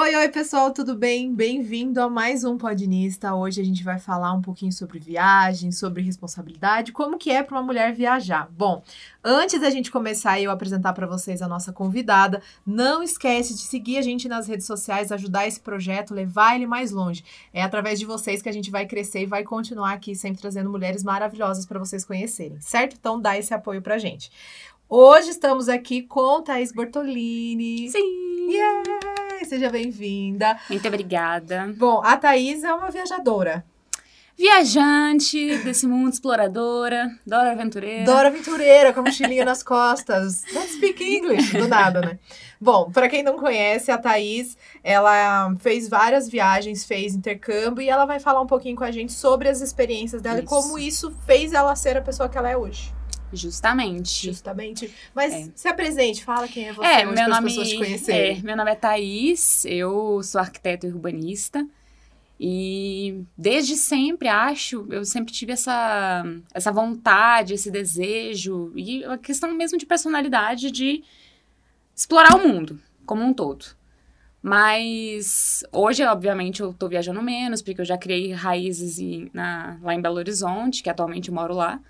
Oi, oi, pessoal, tudo bem? Bem-vindo a mais um Podinista. Hoje a gente vai falar um pouquinho sobre viagem, sobre responsabilidade, como que é para uma mulher viajar. Bom, antes da gente começar e eu apresentar para vocês a nossa convidada, não esquece de seguir a gente nas redes sociais, ajudar esse projeto, levar ele mais longe. É através de vocês que a gente vai crescer e vai continuar aqui sempre trazendo mulheres maravilhosas para vocês conhecerem, certo? Então dá esse apoio pra gente. Hoje estamos aqui com Thaís Bortolini. Sim! Yeah! Seja bem-vinda. Muito obrigada. Bom, a Thaís é uma viajadora. Viajante desse mundo, exploradora, Dora Aventureira. Dora Aventureira, com a mochilinha nas costas. Don't speak English, do nada, né? Bom, para quem não conhece, a Thaís, ela fez várias viagens, fez intercâmbio e ela vai falar um pouquinho com a gente sobre as experiências dela Isso. e como isso fez ela ser a pessoa que ela é hoje. Justamente. Justamente. Mas É. se apresente, fala quem é você É, meu nome, pessoas te é, conhecerem. meu nome é Thaís, eu sou arquiteto e urbanista. E desde sempre, acho, eu sempre tive essa, essa vontade, esse desejo, e a questão mesmo de personalidade de explorar o mundo como um todo. Mas hoje, obviamente, eu tô viajando menos, porque eu já criei raízes em- na- lá em Belo Horizonte, que atualmente moro lá.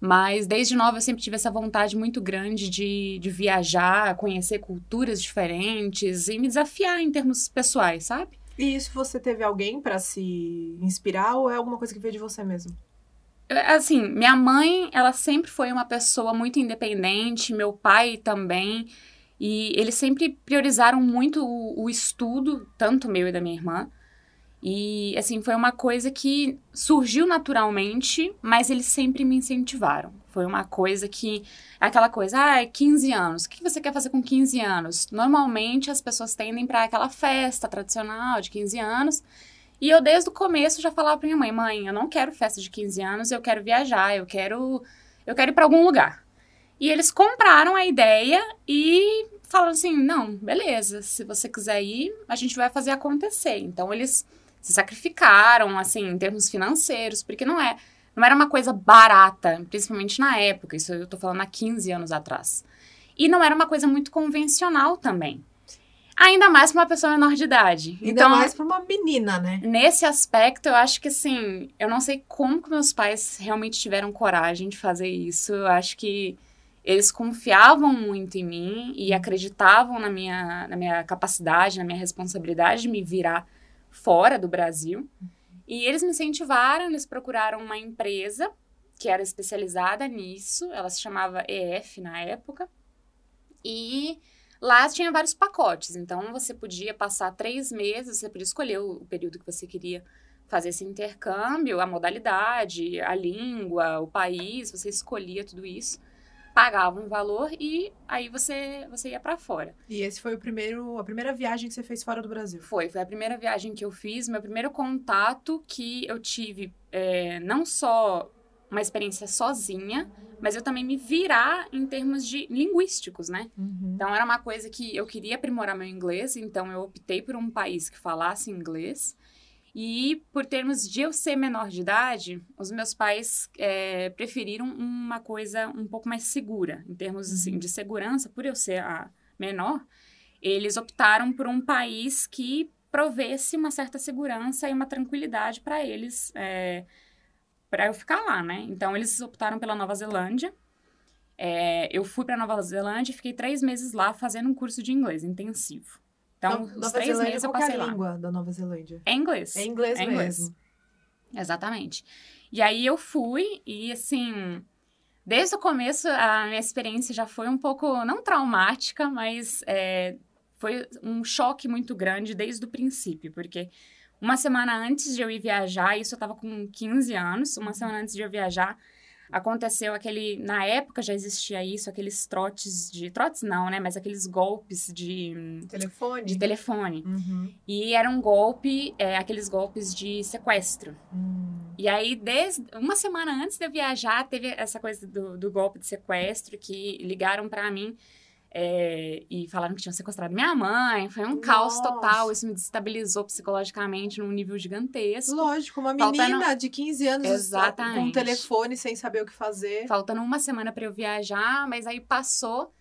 Mas desde nova eu sempre tive essa vontade muito grande de, de viajar, conhecer culturas diferentes e me desafiar em termos pessoais, sabe? E isso você teve alguém para se inspirar ou é alguma coisa que veio de você mesmo? Eu- Assim, minha mãe, ela sempre foi uma pessoa muito independente, meu pai também. E eles sempre priorizaram muito o, o estudo, tanto meu e da minha irmã. E, assim, foi uma coisa que surgiu naturalmente, mas eles sempre me incentivaram. Foi uma coisa que. Aquela coisa, ah, 15 anos. O que você quer fazer com 15 anos? Normalmente as pessoas tendem para aquela festa tradicional de 15 anos. E eu, desde o começo, já falava pra minha mãe: mãe, eu não quero festa de 15 anos, eu quero viajar, eu quero, eu quero ir para algum lugar. E eles compraram a ideia e falaram assim: não, beleza, se você quiser ir, a gente vai fazer acontecer. Então eles se sacrificaram, assim, em termos financeiros, porque não é. Não era uma coisa barata, principalmente na época, isso eu tô falando há 15 anos atrás. E não era uma coisa muito convencional também. Ainda mais para uma pessoa menor de idade. Ainda mais para uma menina, né? Nesse aspecto, eu acho que assim, eu não sei como que meus pais realmente tiveram coragem de fazer isso. Eu acho que eles confiavam muito em mim e acreditavam na minha, na minha capacidade, na minha responsabilidade de me virar fora do Brasil. E eles me incentivaram, eles procuraram uma empresa que era especializada nisso, ela se chamava EF na época. E lá tinha vários pacotes, então você podia passar três meses, você podia escolher o, período que você queria fazer esse intercâmbio, a modalidade, a língua, o país, você escolhia tudo isso, pagava um valor e aí você, você ia para fora. E esse foi o primeiro, a primeira viagem que você fez fora do Brasil. Foi, foi a primeira viagem que eu fiz, meu primeiro contato que eu tive, é, não só uma experiência sozinha, mas eu também me virar em termos de linguísticos, né? Uhum. Então era uma coisa que eu queria aprimorar meu inglês, então eu optei por um país que falasse inglês. E por termos de eu ser menor de idade, os meus pais é, preferiram uma coisa um pouco mais segura, em termos assim, de segurança, por eu ser a menor, eles optaram por um país que provesse uma certa segurança e uma tranquilidade para eles, é, para eu ficar lá, né? Então eles optaram pela Nova Zelândia. É, eu fui para Nova Zelândia e fiquei três meses lá fazendo um curso de inglês intensivo. Então, No- os três meses eu qual é passei a lá. língua da Nova Zelândia? É inglês. É inglês É inglês. mesmo. Exatamente. E aí eu fui e assim, desde o começo a minha experiência já foi um pouco, não traumática, mas é, foi um choque muito grande desde o princípio, porque uma semana antes de eu ir viajar, isso eu tava com 15 anos, uma semana antes de eu viajar, aconteceu aquele, na época já existia isso, aqueles trotes de, trotes não, né, mas aqueles golpes de, Telefone? de telefone. Uhum. E era um golpe, é, aqueles golpes de sequestro. Hum. E aí, desde uma semana antes de eu viajar, teve essa coisa do, do golpe de sequestro que ligaram pra mim É, e falaram que tinham sequestrado minha mãe. Foi um Nossa. caos total. Isso me desestabilizou psicologicamente num nível gigantesco. Lógico, uma menina Faltando... de 15 anos Exatamente. com um telefone sem saber o que fazer. Faltando uma semana para eu viajar, mas aí passou.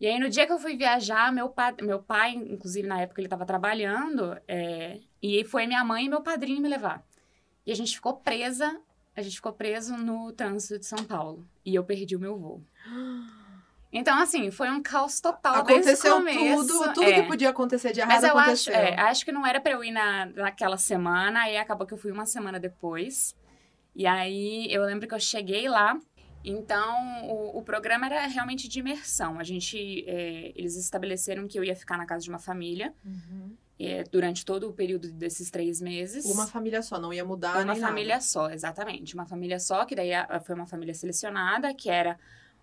E aí, no dia que eu fui viajar, meu pai, meu pai inclusive na época ele estava trabalhando, é, e foi minha mãe e meu padrinho me levar. E a gente ficou presa, a gente ficou preso no trânsito de São Paulo. E eu perdi o meu voo. Então, assim, foi um caos total Aconteceu tudo, tudo é. que podia acontecer de errado Mas eu aconteceu. Acho, é, acho que não era pra eu ir na, naquela semana, aí acabou que eu fui uma semana depois. E aí, eu lembro que eu cheguei lá, então, o, o programa era realmente de imersão. A gente, é, eles estabeleceram que eu ia ficar na casa de uma família. Uhum. É, durante todo o período desses três meses. Uma família só, não ia mudar Uma família nada. só, exatamente. Uma família só, que daí foi uma família selecionada, que era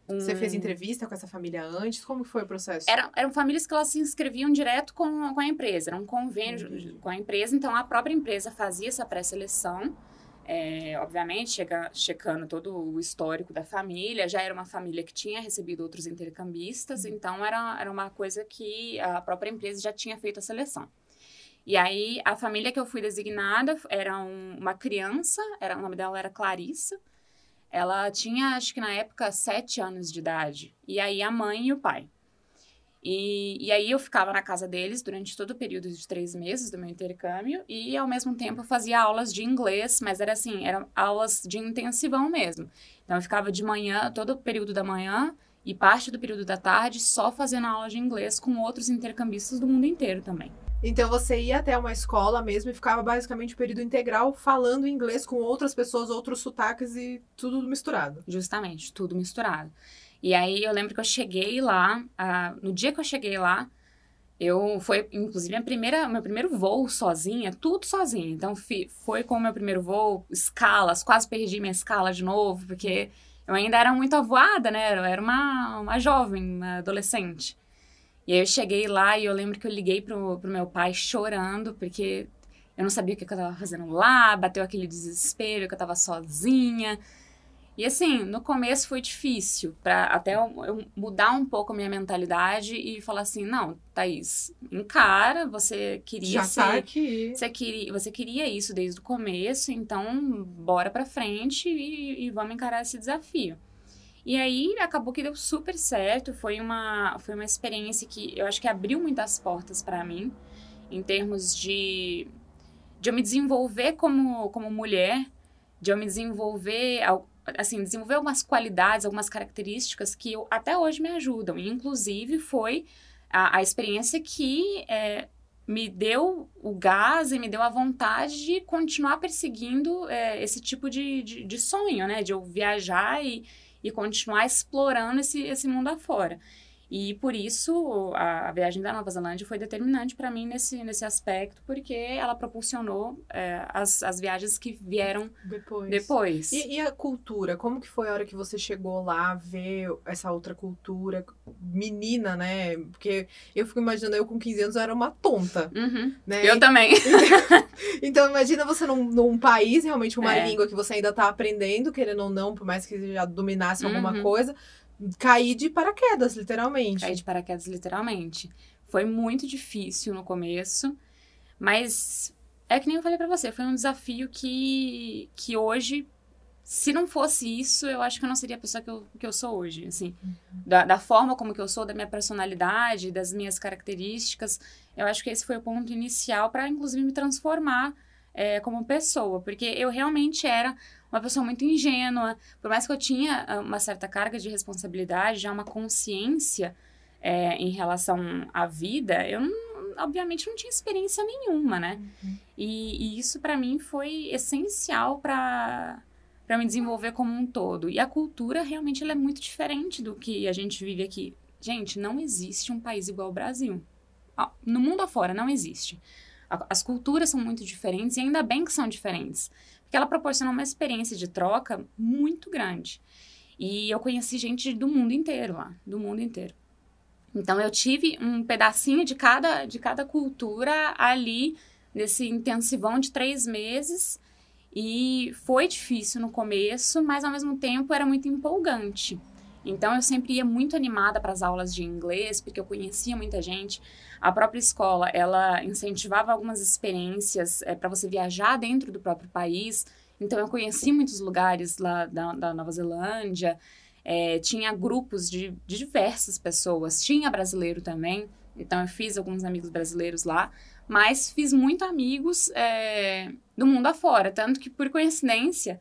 um... Você fez entrevista com essa família antes? Como foi o processo? Era, eram famílias que elas se inscreviam direto com, com a empresa. Era um convênio uhum. com a empresa. Então, a própria empresa fazia essa pré-seleção. É, obviamente, chega, checando todo o histórico da família. Já era uma família que tinha recebido outros intercambistas. Uhum. Então, era, era uma coisa que a própria empresa já tinha feito a seleção. E aí, a família que eu fui designada era um, uma criança. Era, o nome dela era Clarissa. Ela tinha, acho que na época, sete anos de idade. E aí a mãe e o pai. E, e aí eu ficava na casa deles durante todo o período de três meses do meu intercâmbio e ao mesmo tempo fazia aulas de inglês, mas era assim, eram aulas de intensivão mesmo. Então eu ficava de manhã, todo o período da manhã e parte do período da tarde só fazendo aula de inglês com outros intercambistas do mundo inteiro também. Então você ia até uma escola mesmo e ficava basicamente o período integral falando inglês com outras pessoas, outros sotaques e tudo misturado. Justamente, tudo misturado. E aí eu lembro que eu cheguei lá, uh, no dia que eu cheguei lá, eu foi inclusive a primeira, meu primeiro voo sozinha, tudo sozinha. Então fi, foi com o meu primeiro voo, escalas, quase perdi minha escala de novo, porque eu ainda era muito avoada, né? Eu era uma, uma jovem, uma adolescente. E aí eu cheguei lá e eu lembro que eu liguei pro, pro meu pai chorando, porque eu não sabia o que, que eu tava fazendo lá, bateu aquele desespero que eu tava sozinha. E assim, no começo foi difícil, para até eu, eu, mudar um pouco a minha mentalidade e falar assim, não, Thaís, encara, você queria Já ser, tá aqui. Você queria, você queria isso desde o começo, então bora pra frente e, e vamos encarar esse desafio. E aí acabou que deu super certo, foi uma, foi uma experiência que eu acho que abriu muitas portas para mim, em termos de, de eu me desenvolver como, como mulher, de eu me desenvolver, assim, desenvolver algumas qualidades, algumas características que eu, até hoje me ajudam. E, inclusive, foi a, a experiência que é, me deu o gás e me deu a vontade de continuar perseguindo é, esse tipo de, de, de sonho, né? De eu viajar e e continuar explorando esse, esse mundo afora. E por isso a, a viagem da Nova Zelândia foi determinante para mim nesse, nesse aspecto, porque ela proporcionou é, as, as viagens que vieram depois. depois. E, e, a cultura? Como que foi a hora que você chegou lá, ver essa outra cultura? Menina, né? Porque eu fico imaginando, eu com 15 anos eu era uma tonta. Uhum. Né? Eu também. então imagina você num, num país, realmente uma é. língua que você ainda está aprendendo, querendo ou não, por mais que já dominasse alguma uhum. coisa caí de paraquedas, literalmente. Caí de paraquedas, literalmente. Foi muito difícil no começo, mas é que nem eu falei para você, foi um desafio que, que hoje, se não fosse isso, eu acho que eu não seria a pessoa que eu, que eu sou hoje, assim. Uhum. Da, da forma como que eu sou, da minha personalidade, das minhas características, eu acho que esse foi o ponto inicial para, inclusive, me transformar é, como pessoa, porque eu realmente era uma pessoa muito ingênua. Por mais que eu tinha ah, uma certa carga de responsabilidade, já uma consciência é, em relação à vida, eu não, obviamente não tinha experiência nenhuma, né? Uhum. E, e, isso para mim foi essencial para para me desenvolver como um todo. E a cultura realmente ela é muito diferente do que a gente vive aqui. Gente, não existe um país igual ao Brasil. No mundo afora não existe. As culturas são muito diferentes e ainda bem que são diferentes porque ela proporcionou uma experiência de troca muito grande. E eu conheci gente do mundo inteiro lá, do mundo inteiro. Então eu tive um pedacinho de cada, de cada cultura ali nesse intensivão de três meses. E foi difícil no começo, mas ao mesmo tempo era muito empolgante. Então eu sempre ia muito animada para as aulas de inglês, porque eu conhecia muita gente. A própria escola, ela incentivava algumas experiências é, para você viajar dentro do próprio país. Então eu conheci muitos lugares lá da, da Nova Zelândia. É, tinha grupos de, de diversas pessoas, tinha brasileiro também. Então eu fiz alguns amigos brasileiros lá, mas fiz muito amigos é, do mundo afora, tanto que por coincidência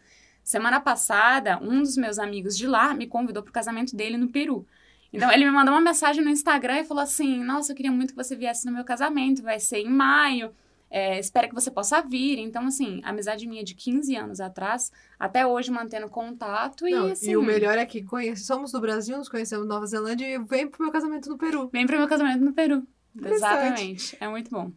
Semana passada, um dos meus amigos de lá me convidou para o casamento dele no Peru. Então, ele me mandou uma mensagem no Instagram e falou assim: Nossa, eu queria muito que você viesse no meu casamento, vai ser em maio. É, espero que você possa vir. Então, assim, amizade minha de 15 anos atrás, até hoje mantendo contato e Não, assim. E o melhor é que conhece, somos do Brasil, nos conhecemos na Nova Zelândia e vem pro meu casamento no Peru. Vem pro meu casamento no Peru. Exatamente. É muito bom.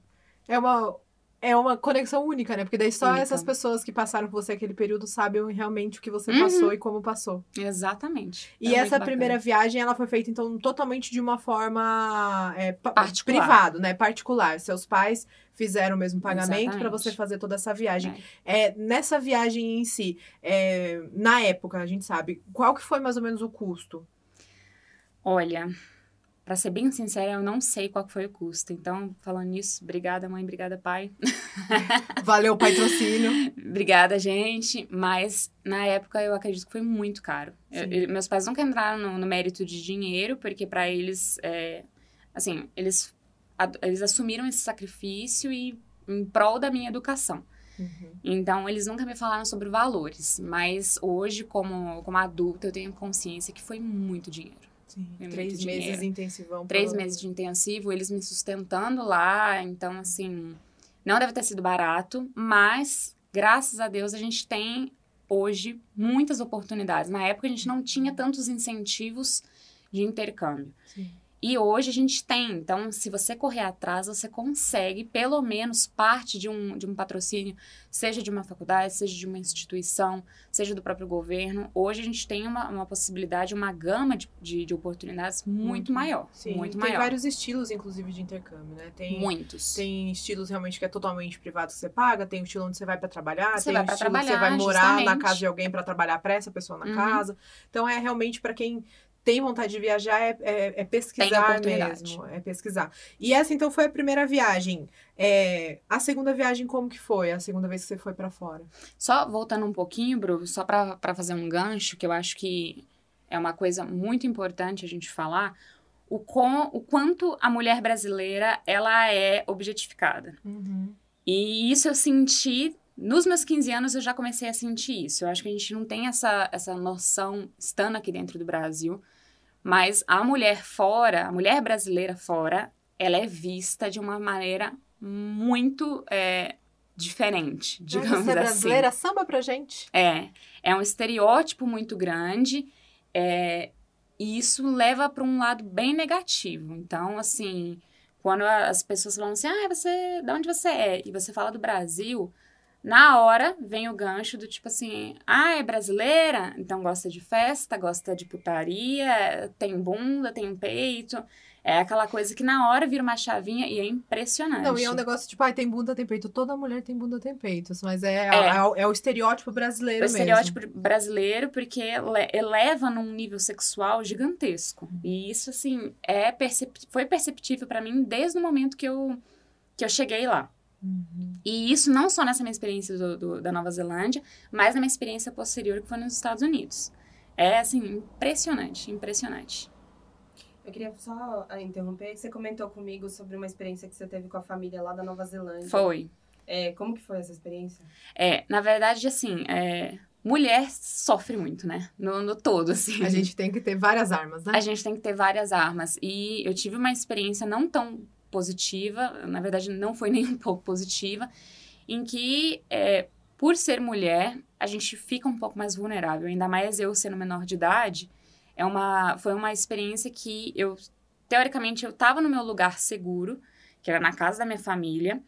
É uma, é uma conexão única, né? Porque daí só Única. essas pessoas que passaram por você aquele período sabem realmente o que você Uhum. passou e como passou. Exatamente. E É essa primeira viagem, ela foi feita, então, totalmente de uma forma é, privado, né? Particular. Seus pais fizeram o mesmo pagamento para você fazer toda essa viagem. É, nessa viagem em si, é, na época, a gente sabe, qual que foi mais ou menos o custo? Olha, pra ser bem sincera, eu não sei qual foi o custo. Então, falando nisso, obrigada, mãe, obrigada, pai. Valeu patrocínio. Obrigada, gente. Mas na época eu acredito que foi muito caro. Eu- meus pais nunca entraram no, no mérito de dinheiro, porque pra eles, é, assim, eles, ad- eles assumiram esse sacrifício e em prol da minha educação. Uhum. Então, eles nunca me falaram sobre valores. Mas hoje, como, como adulta, eu tenho consciência que foi muito dinheiro. Sim, É três dinheiro. meses intensivão. Três meses de intensivo, eles me sustentando lá. Então, assim, não deve ter sido barato, mas graças a Deus a gente tem hoje muitas oportunidades. Na época a gente não tinha tantos incentivos de intercâmbio. Sim. E hoje a gente tem. Então, se você correr atrás, você consegue pelo menos parte de um, de um patrocínio, seja de uma faculdade, seja de uma instituição, seja do próprio governo. Hoje a gente tem uma, uma possibilidade, uma gama de, de, de oportunidades muito, Muito. maior. Sim, muito tem maior. vários estilos, inclusive, de intercâmbio, né? Tem, Muitos. tem estilos realmente que é totalmente privado que você paga, tem o estilo onde você vai pra trabalhar, Você tem vai o estilo que você vai morar na justamente. casa de alguém pra trabalhar pra essa pessoa na Uhum. casa. Então é realmente pra quem tem vontade de viajar é, é, é pesquisar mesmo, é pesquisar. E essa então foi a primeira viagem. É, a segunda viagem como que foi? A segunda vez que você foi pra fora? Só voltando um pouquinho, Bru, só pra fazer um gancho, que eu acho que é uma coisa muito importante a gente falar, o, com, o quanto a mulher brasileira ela é objetificada. E isso eu senti. Nos meus 15 anos eu já comecei a sentir isso. Eu acho que a gente não tem essa, essa noção estando aqui dentro do Brasil. Mas a mulher fora, a mulher brasileira fora, ela é vista de uma maneira muito é, diferente, digamos você é assim. brasileira, samba pra gente. É, é um estereótipo muito grande, é, e isso leva para um lado bem negativo. Então, assim, quando as pessoas falam assim, ah, você, de onde você é? E você fala do Brasil, na hora vem o gancho do tipo assim, ah, é brasileira? Então gosta de festa, gosta de putaria, tem bunda, tem peito. É aquela coisa que na hora vira uma chavinha e é impressionante. Não, e é um negócio tipo, ai, tem bunda, tem peito. Toda mulher tem bunda, tem peito. Mas é, É. é, o- é o estereótipo brasileiro o mesmo. estereótipo brasileiro porque ele- eleva num nível sexual gigantesco. E isso, assim, é percep- foi perceptível pra mim desde o momento que eu, que eu cheguei lá. Uhum. E isso não só nessa minha experiência do- do- da Nova Zelândia, mas na minha experiência posterior que foi nos Estados Unidos. É, assim, impressionante, impressionante. Eu queria só ah, interromper. Você comentou comigo sobre uma experiência que você teve com a família lá da Nova Zelândia. Foi. É, como que foi essa experiência? É, na verdade, assim, é, mulher sofre muito, né? No, no todo, assim. A gente tem que ter várias armas, né? A gente tem que ter várias armas. E eu tive uma experiência não tão positiva, na verdade, não foi nem um pouco positiva, em que, é, por ser mulher, a gente fica um pouco mais vulnerável. Ainda mais eu sendo menor de idade. É uma, foi uma experiência que eu, teoricamente, eu estava no meu lugar seguro, que era na casa da minha família.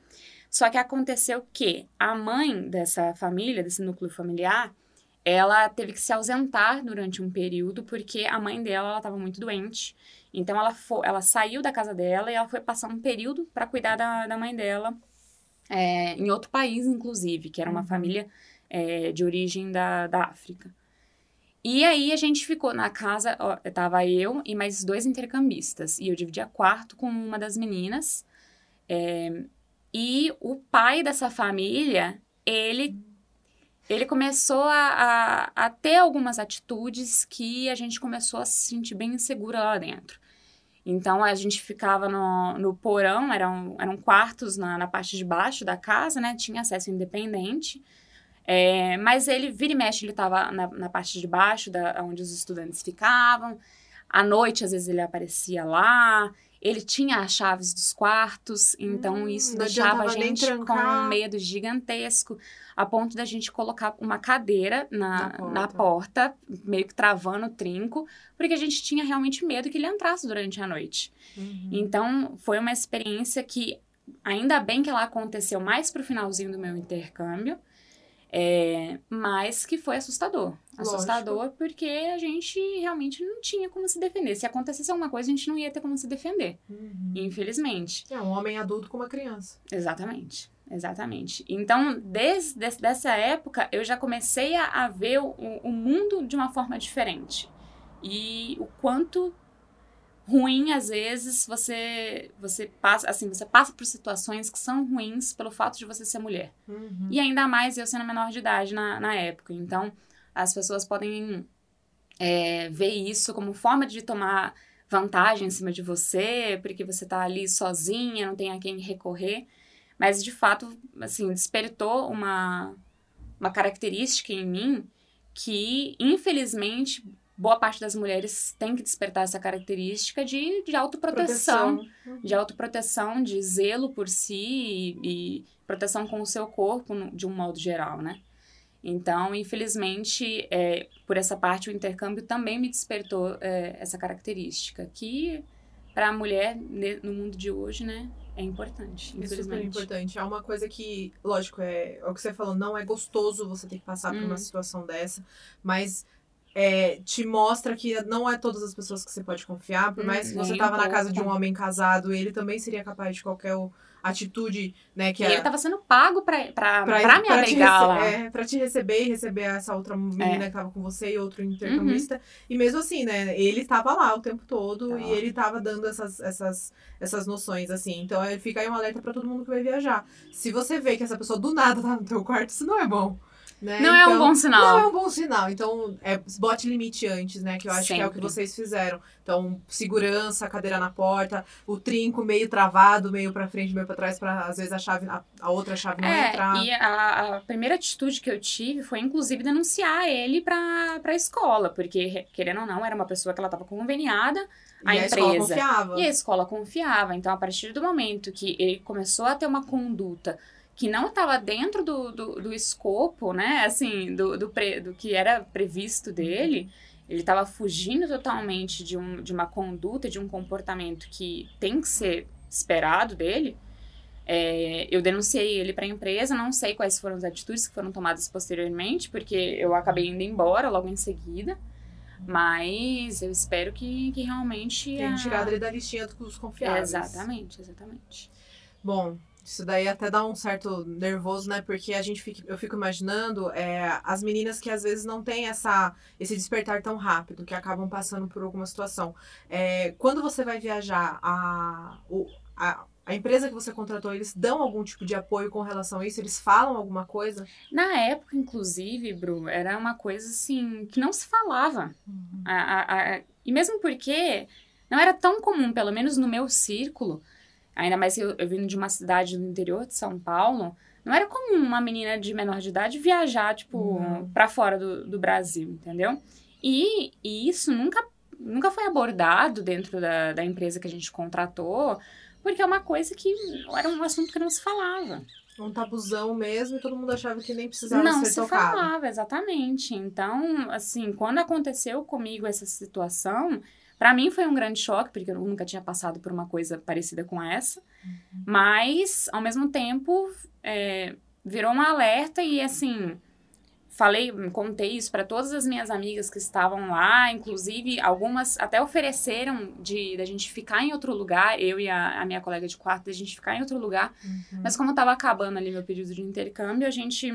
Só que aconteceu que a mãe dessa família, desse núcleo familiar, ela teve que se ausentar durante um período porque a mãe dela estava muito doente. Então ela, fo- ela saiu da casa dela e ela foi passar um período para cuidar da, da mãe dela é, em outro país, inclusive, que era uma Uhum. família é, de origem da, da África. E aí a gente ficou na casa, ó, tava eu e mais dois intercambistas. E eu dividia quarto com uma das meninas. É, e o pai dessa família, ele, ele começou a, a, a, ter algumas atitudes que a gente começou a se sentir bem insegura lá dentro. Então a gente ficava no, no porão, eram, eram quartos na, na parte de baixo da casa, né? Tinha acesso independente. É, mas ele, vira e mexe, ele estava na, na, parte de baixo, da, onde os estudantes ficavam. À noite, às vezes, ele aparecia lá. Ele tinha as chaves dos quartos, então hum, isso deixava a gente com um medo gigantesco, a ponto da gente colocar uma cadeira na, na porta. na, porta. meio que travando o trinco, porque a gente tinha realmente medo que ele entrasse durante a noite. Uhum. Então, foi uma experiência que, ainda bem que ela aconteceu mais pro finalzinho do meu intercâmbio, é, mas que foi assustador. Lógico. Assustador porque a gente realmente não tinha como se defender. Se acontecesse alguma coisa, a gente não ia ter como se defender. Uhum. Infelizmente. É um homem adulto com uma criança. Exatamente. Exatamente. Então, desde essa época, eu já comecei a, a ver o, o mundo de uma forma diferente. E o quanto ruim às vezes você você passa assim você passa por situações que são ruins pelo fato de você ser mulher uhum. e ainda mais eu sendo menor de idade na, na época então as pessoas podem é, ver isso como forma de tomar vantagem em cima de você porque você tá ali sozinha não tem a quem recorrer mas de fato assim despertou uma uma característica em mim que infelizmente boa parte das mulheres tem que despertar essa característica de, de autoproteção, Proteção. de autoproteção, de zelo por si e, e, proteção com o seu corpo de um modo geral, né? Então, infelizmente, é, por essa parte, o intercâmbio também me despertou é, essa característica, que para a mulher no mundo de hoje, né, é importante, infelizmente. É super importante. É uma coisa que, lógico, é, é o que você falou, não é gostoso você ter que passar por uma uhum. situação dessa, mas é, te mostra que não é todas as pessoas que você pode confiar, por mais que você estava na casa de um homem casado, ele também seria capaz de qualquer atitude, né? Que e é, ele estava sendo pago pra, pra, pra, pra me pra abrigar lá. É, pra te receber e receber essa outra menina é. que tava com você e outro intercambista. Uhum. E mesmo assim, né? Ele estava lá o tempo todo tá. e ele estava dando essas, essas, essas noções, assim. Então, fica aí um alerta para todo mundo que vai viajar. Se você vê que essa pessoa do nada tá no teu quarto, isso não é bom. Né? Não então, é um então, bom sinal. Não é um bom sinal. Então, é, bote limite antes, né? Que eu acho Sempre. que é o que vocês fizeram. Então, segurança, cadeira na porta, o trinco meio travado, meio para frente, meio para trás, para às vezes a chave, a, a outra chave não é, entrar. E a, a, primeira atitude que eu tive foi, inclusive, denunciar ele para a escola, porque, querendo ou não, era uma pessoa que ela estava conveniada a e empresa. A escola confiava. E a escola confiava. Então, a partir do momento que ele começou a ter uma conduta que não estava dentro do, do, do, escopo, né? Assim, do, do, pre, do que era previsto dele. Ele estava fugindo totalmente de, um, de uma conduta, de um comportamento que tem que ser esperado dele. É, eu denunciei ele para a empresa, não sei quais foram as atitudes que foram tomadas posteriormente, porque eu acabei indo embora logo em seguida. Mas eu espero que, que realmente. Tenha a... tirado ele da listinha dos confiáveis. exatamente, exatamente. Bom, isso daí até dá um certo nervoso, né? Porque a gente fica, eu fico imaginando é, as meninas que às vezes não têm essa, esse despertar tão rápido, que acabam passando por alguma situação. É, quando você vai viajar, a, o, a, a empresa que você contratou, eles dão algum tipo de apoio com relação a isso? Eles falam alguma coisa? Na época, inclusive, Bru, era uma coisa assim que não se falava. Uhum. A, a, a, e mesmo porque não era tão comum, pelo menos no meu círculo, Ainda mais eu, eu vindo de uma cidade do interior de São Paulo, não era comum uma menina de menor de idade viajar, tipo, uhum. para fora do, do Brasil, entendeu? E, e, isso nunca, nunca foi abordado dentro da, da empresa que a gente contratou, porque é uma coisa que era um assunto que não se falava. Um tabuzão mesmo, e todo mundo achava que nem precisava não ser tocado. Não se falava, exatamente. Então, assim, quando aconteceu comigo essa situação, para mim foi um grande choque, porque eu nunca tinha passado por uma coisa parecida com essa. Uhum. Mas, ao mesmo tempo, é, virou um alerta e, assim, falei, contei isso para todas as minhas amigas que estavam lá, inclusive algumas até ofereceram de da gente ficar em outro lugar, eu e a, a minha colega de quarto, da gente ficar em outro lugar. Uhum. Mas como estava acabando ali meu pedido de intercâmbio, a gente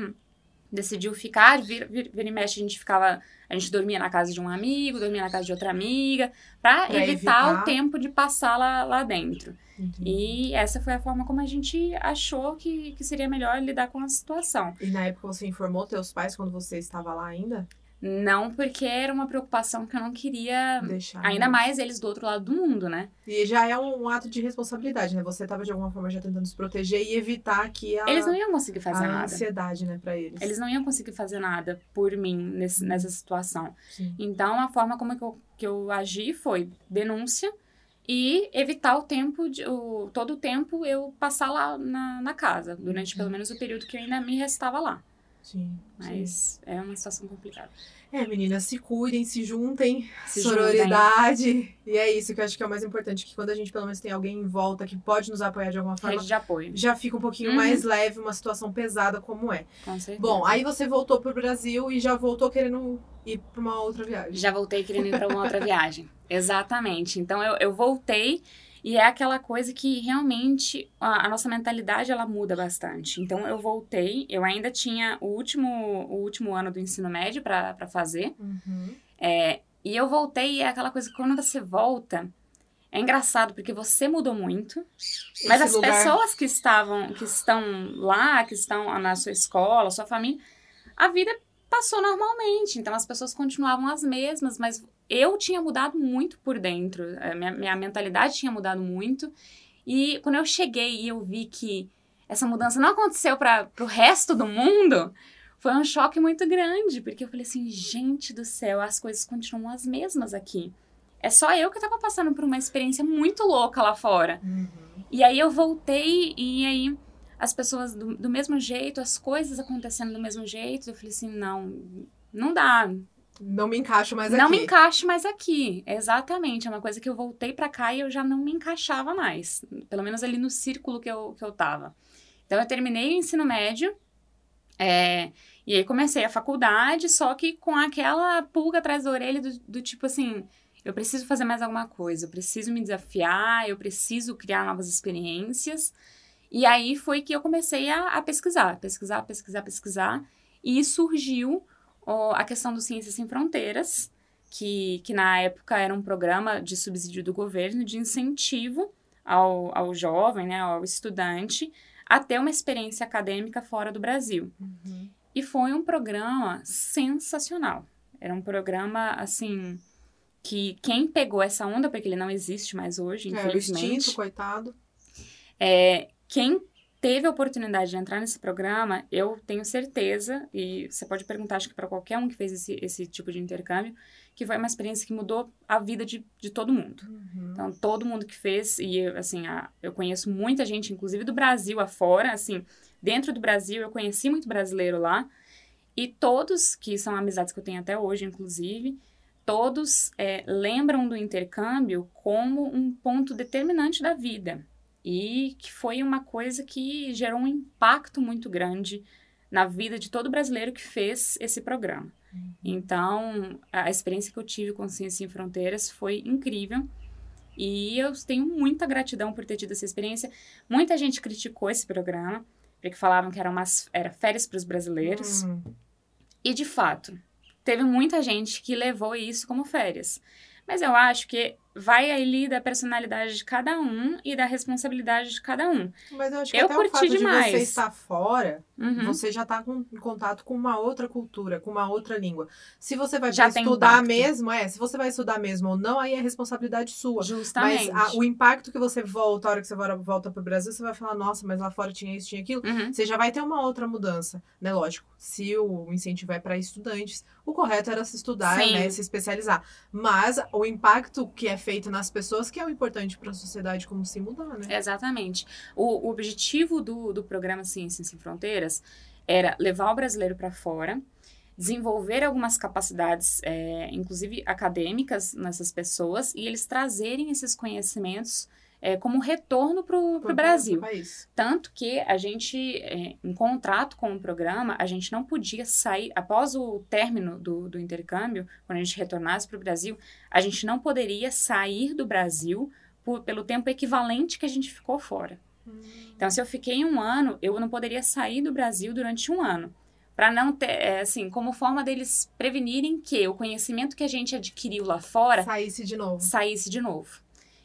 decidiu ficar, vira, vira, vira e mexe, a gente ficava, a gente dormia na casa de um amigo, dormia na casa de outra amiga, para Pra evitar, evitar. o tempo de passar lá, lá dentro. E essa foi a forma como a gente achou que, que seria melhor lidar com a situação. E na época você informou teus pais quando você estava lá ainda? Não porque era uma preocupação que eu não queria, Deixar. ainda mais eles do outro lado do mundo, né? E já é um ato de responsabilidade, né? Você estava de alguma forma já tentando se proteger e evitar que a, Eles não iam conseguir fazer a nada. ansiedade, né, pra eles. Eles não iam conseguir fazer nada por mim nesse, nessa situação. Sim. Então, a forma como que eu, que eu agi foi denúncia e evitar o tempo, de, o, todo o tempo eu passar lá na, na casa, durante pelo menos o período que eu ainda me restava lá. Sim. sim. Mas é uma situação complicada. É, meninas, se cuidem, se juntem, Se sororidade. E é isso que eu acho que é o mais importante, que quando a gente pelo menos tem alguém em volta que pode nos apoiar de alguma forma, Rede de apoio, já fica um pouquinho Uhum. mais leve uma situação pesada como é. com certeza. Bom, aí você voltou pro Brasil e já voltou querendo ir pra uma outra viagem. Já voltei querendo ir para uma outra viagem. Exatamente. Então eu, eu voltei e é aquela coisa que realmente a, a nossa mentalidade ela muda bastante. Então eu voltei, eu ainda tinha o último, o último ano do ensino médio para fazer. Uhum. É, e eu voltei e é aquela coisa que quando você volta. É engraçado porque você mudou muito, mas Esse as lugar- pessoas que estavam, que estão lá, que estão na sua escola, sua família, a vida passou normalmente. Então as pessoas continuavam as mesmas, mas eu tinha mudado muito por dentro. A minha, minha mentalidade tinha mudado muito. E quando eu cheguei e eu vi que essa mudança não aconteceu para o resto do mundo, foi um choque muito grande, porque eu falei assim, gente do céu, as coisas continuam as mesmas aqui. É só eu que tava passando por uma experiência muito louca lá fora. Uhum. E aí eu voltei e aí as pessoas do, do mesmo jeito, as coisas acontecendo do mesmo jeito. Eu falei assim, não, não dá. Não me encaixo mais não aqui. me encaixo mais aqui. Exatamente. É uma coisa que eu voltei pra cá e eu já não me encaixava mais. Pelo menos ali no círculo que eu, que eu tava. Então eu terminei o ensino médio. é, e aí comecei a faculdade, só que com aquela pulga atrás da orelha do, do tipo assim, eu preciso fazer mais alguma coisa, eu preciso me desafiar, eu preciso criar novas experiências. E aí foi que eu comecei a, a pesquisar, pesquisar, pesquisar, pesquisar. E surgiu a questão do Ciências Sem Fronteiras, que, que na época era um programa de subsídio do governo de incentivo ao, ao jovem, né, ao estudante, a ter uma experiência acadêmica fora do Brasil. Uhum. E foi um programa sensacional. Era um programa, assim, que quem pegou essa onda, porque ele não existe mais hoje, É, infelizmente. instinto, coitado. É, quem teve a oportunidade de entrar nesse programa, eu tenho certeza, e você pode perguntar, acho que para qualquer um que fez esse, esse tipo de intercâmbio, que foi uma experiência que mudou a vida de, de todo mundo. Uhum. Então, todo mundo que fez, e eu, assim, a- eu conheço muita gente, inclusive do Brasil afora, assim, dentro do Brasil, eu conheci muito brasileiro lá, e todos, que são amizades que eu tenho até hoje, inclusive, todos é, lembram do intercâmbio como um ponto determinante da vida. E que foi uma coisa que gerou um impacto muito grande na vida de todo brasileiro que fez esse programa. Então, a experiência que eu tive com Ciência Sem Fronteiras foi incrível. E eu tenho muita gratidão por ter tido essa experiência. Muita gente criticou esse programa, porque falavam que era, umas, era férias para os brasileiros. Hum. E, de fato, teve muita gente que levou isso como férias. Mas eu acho que vai ali da personalidade de cada um e da responsabilidade de cada um. Mas eu acho que Eu até o curti fato de demais. você estar fora, Uhum. você já tá com, em contato com uma outra cultura, com uma outra língua. Se você vai estudar impacto. mesmo, é, se você vai estudar mesmo ou não, aí é responsabilidade sua. Justamente. Mas a- o impacto que você volta, a hora que você volta volta pro Brasil, você vai falar, nossa, mas lá fora tinha isso, tinha aquilo. Uhum. Você já vai ter uma outra mudança, né? Lógico, se o incentivo é para estudantes, o correto era se estudar, Sim. né? Se especializar. Mas o impacto que é feito nas pessoas que é o importante para a sociedade como se mudar, né? Exatamente. O, o objetivo do, do programa Ciências Sem Fronteiras era levar o brasileiro para fora, desenvolver algumas capacidades, é, inclusive acadêmicas, nessas pessoas, e eles trazerem esses conhecimentos é, como retorno para o Pro- Brasil. Tanto que a gente, é, em contrato com o programa, a gente não podia sair, após o término do, do intercâmbio, quando a gente retornasse para o Brasil, a gente não poderia sair do Brasil por- pelo tempo equivalente que a gente ficou fora. Então, se eu fiquei um ano, eu não poderia sair do Brasil durante um ano. para não ter, é, assim, como forma deles prevenirem que o conhecimento que a gente adquiriu lá fora saísse de novo. Saísse de novo.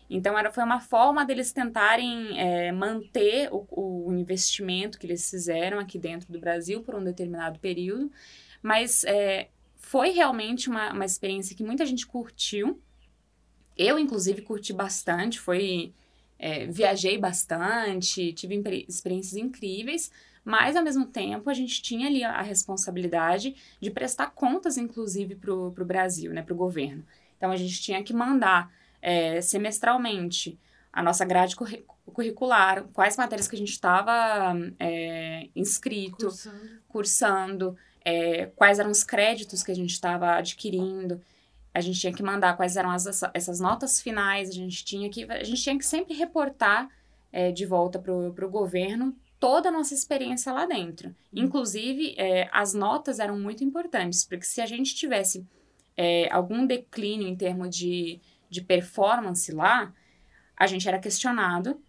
Então, era, foi uma forma deles tentarem é, manter o, o, investimento que eles fizeram aqui dentro do Brasil por um determinado período, mas é, foi realmente uma, uma experiência que muita gente curtiu. Eu, inclusive, curti bastante, foi... É, viajei bastante, tive experiências incríveis, mas, ao mesmo tempo, a gente tinha ali a responsabilidade de prestar contas, inclusive, para o Brasil, né, para o governo. Então, a gente tinha que mandar é, semestralmente a nossa grade curricular, quais matérias que a gente estava é, inscrito, cursando, cursando é, quais eram os créditos que a gente estava adquirindo. A gente tinha que mandar quais eram as, essas notas finais, a gente tinha que, a gente tinha que sempre reportar é, de volta para o governo toda a nossa experiência lá dentro. Uhum. Inclusive, é, as notas eram muito importantes, porque se a gente tivesse é, algum declínio em termos de, de performance lá, a gente era questionado.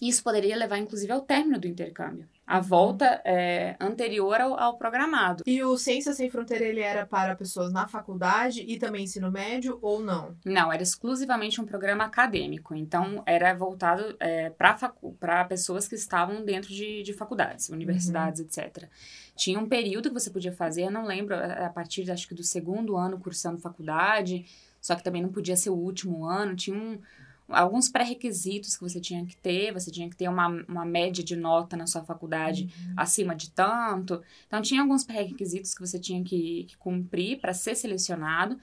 E isso poderia levar, inclusive, ao término do intercâmbio a volta é, anterior ao, ao, programado. E o Ciência Sem Fronteira, ele era para pessoas na faculdade e também ensino médio ou não? Não, era exclusivamente um programa acadêmico. Então, era voltado é, para pessoas que estavam dentro de, de faculdades, universidades, uhum. etc. Tinha um período que você podia fazer, eu não lembro, a partir, acho que do segundo ano cursando faculdade, só que também não podia ser o último ano, tinha um alguns pré-requisitos que você tinha que ter, você tinha que ter uma, uma média de nota na sua faculdade uhum. acima de tanto. Então, tinha alguns pré-requisitos que você tinha que, que cumprir para ser selecionado,